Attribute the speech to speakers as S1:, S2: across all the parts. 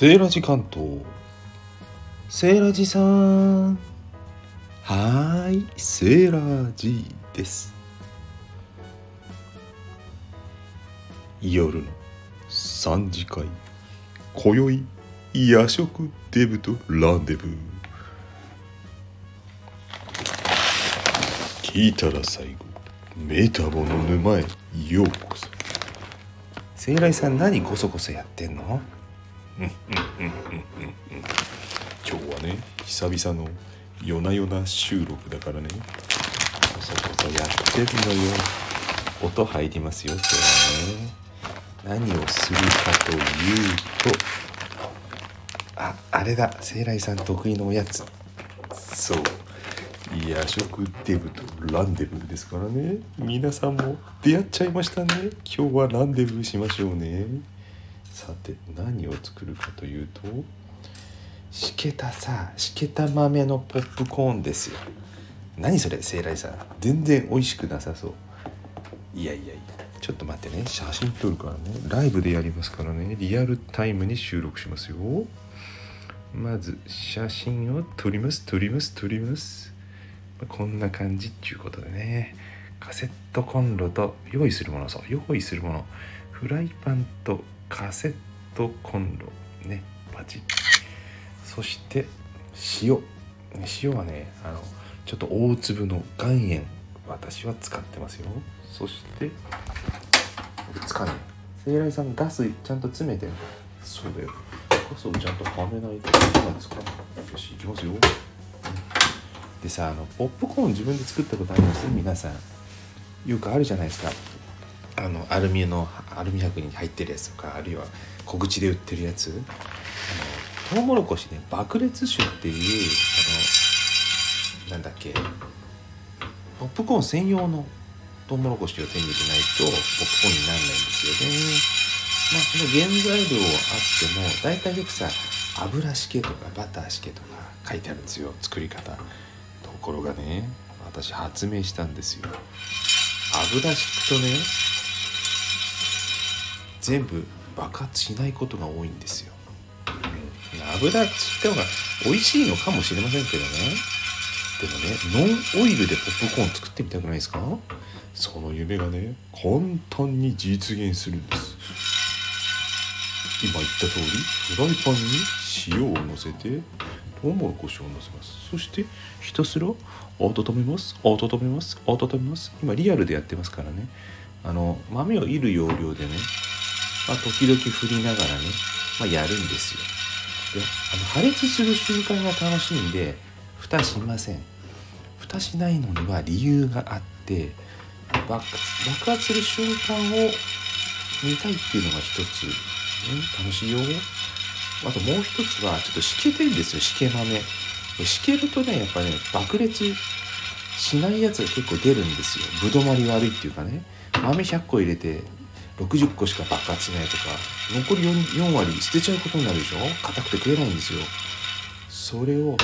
S1: セーラジ関東。セーラジさん。はーい。セーラジです。夜の3時会。今宵夜食デブとランデブー。聞いたら最後。メタボの沼へようこそ。セイライさん何こそこそやってんの？今日はね久々の夜な夜な収録だからね。こそこそやってんのよ。音入りますよ今日はね。何をするかというとああれだ。セイライさん得意のおやつ。そう。夜食デブとランデブーですからね。皆さんも出会っちゃいましたね。今日はランデブーしましょうね。さて何を作るかというとしけたさしけた豆のポップコーンですよ。何それ聖来さん。全然美味しくなさそう。いやいやいやちょっと待ってね。写真撮るからね。ライブでやりますからね。リアルタイムに収録しますよ。まず写真を撮ります撮ります撮ります。こんな感じっていうことでね。カセットコンロと用意するものそう用意するもの。フライパンとカセットコンロねパチそして塩。塩はねあのちょっと大粒の岩塩私は使ってますよ。そして使うね聖来さんガスちゃんと詰めてそうだよ。ガスをちゃんとはめないと今使う。よしいきますよ。でさあのポップコーン自分で作ったことあります？皆さん。よくあるじゃないですかあのアルミのアルミ箔に入ってるやつとかあるいは小口で売ってるやつ。あのトウモロコシね爆裂種っていうあのなんだっけポップコーン専用のトウモロコシを手に入れないとポップコーンにならないんですよね。まあその原材料あっても大体よくさ油しけとかバターしけとか書いてあるんですよ。作り方。ところがね私発明したんですよ。油敷くとね全部爆発しないことが多いんですよ、うん、油敷いた方が美味しいのかもしれませんけどね。でもねノンオイルでポップコーン作ってみたくないですか？その夢がね簡単に実現するんです。今言った通りフライパンに塩をのせてトウモロコシをのせます。そしてひたすら温めます温めます温めます。今リアルでやってますからね。あの豆をいる要領でね、まあ、時々振りながらね、まあ、やるんですよ。であの破裂する瞬間が楽しいんで蓋しません。蓋しないのには理由があって爆爆発する瞬間を見たいっていうのが一つ、ね、楽しいよ。あともう一つはちょっとしけてんですよしけ豆しけるとねやっぱね爆裂しないやつが結構出るんですよ。ぶどまり悪いっていうかね。豆100個入れて60個しか爆発しないとか残り 4, 4割捨てちゃうことになるでしょ？硬くて食えないんですよ。それを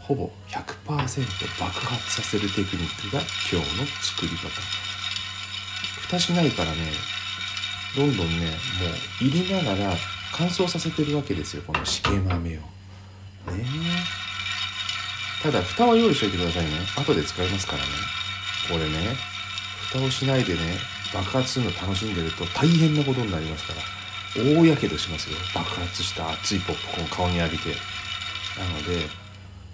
S1: ほぼ100%爆発させるテクニックが今日の作り方。蓋しないからねどんどんねもう入りながら乾燥させてるわけですよこのしけ豆を。ね。ただ蓋は用意しておいてくださいね。後で使いますからね。これね蓋をしないでね爆発するの楽しんでると大変なことになりますから大やけどしますよ。爆発した熱いポップコーン顔に浴びて。なので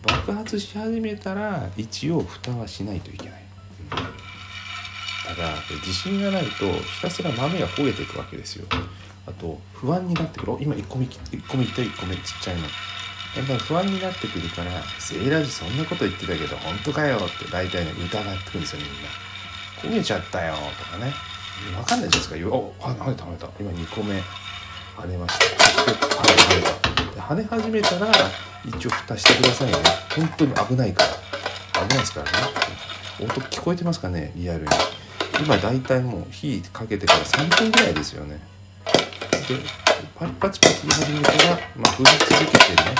S1: 爆発し始めたら一応蓋はしないといけない、ただ自信がないとひたすら豆が焦げていくわけですよ。あと不安になってくる。今1個目1個目いった？1個目ちっちゃいの。やっぱり不安になってくるから「セーラージそんなこと言ってたけど本当かよ」って大体ね疑ってくるんですよみんな「焦げちゃったよ」とかね。分かんないじゃないですか「お跳ねた跳ねた。今2個目跳ねました」跳ね跳ねた。跳ね始めたら一応蓋してくださいね。本当に危ないから。危ないですからね。音聞こえてますかねリアルに。今大体もう火かけてから3分ぐらいですよね。でパチパチパチ言い始めたら、まあ、振り続けてね。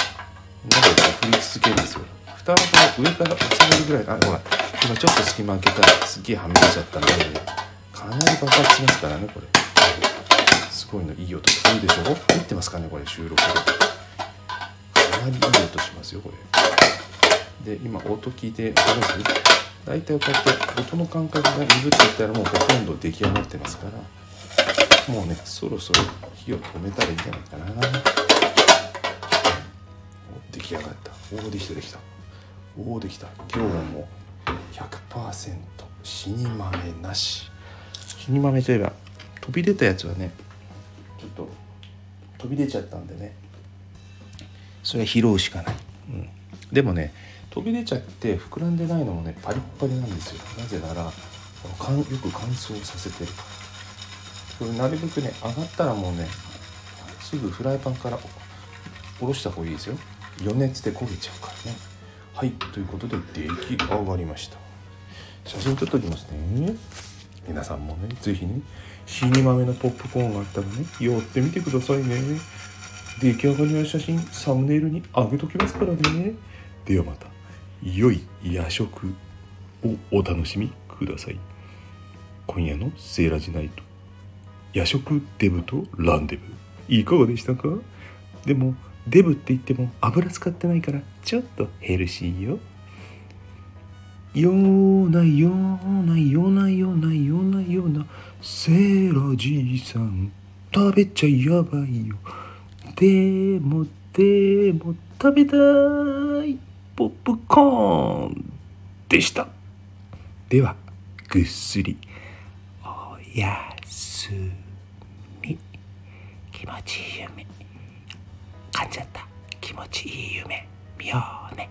S1: 鍋で振り続けるんですよ。蓋はこの上から押さえるぐらい。あほら今ちょっと隙間開けたらすげえはみ出ちゃったんでかなり爆発しますからねこれ。すごいのいい音聞こえるでしょ入ってますかねこれ収録でかなりいい音しますよこれ。で今音聞いて分かります？大体こうやって音の感覚が鈍っていったらもうほとんど出来上がってますから。もうねそろそろ火を止めたらいいんじゃないかな。出来上がった。おおできたできた。おおできた。今日も100%死に豆なし。死に豆といえば飛び出たやつはねちょっと飛び出ちゃったんでね。それは拾うしかない、うん、でもね飛び出ちゃって膨らんでないのもねパリッパリなんですよ。なぜならかんよく乾燥させて。るこれなるべくね上がったらもうねすぐフライパンから下ろした方がいいですよ。余熱で焦げちゃうからねはいということで出来上がり。ました。写真撮っておきますね。皆さんもね是非ね死に豆のポップコーンがあったらね寄ってみてくださいね。出来上がりの写真サムネイルにあげときますからね。ではまた良い夜食をお楽しみください。今夜のセーラジナイト。夜食デブとランデブ。いかがでしたか？でもデブって言っても油使ってないからちょっとヘルシーよ。ようなようなようなようなようなようなセーラじいさん食べちゃやばいよ。でもでも食べたいポップコーンでした。ではぐっすりおやすみ。気持ちいい夢噛んじゃった。気持ちいい夢。見ようね。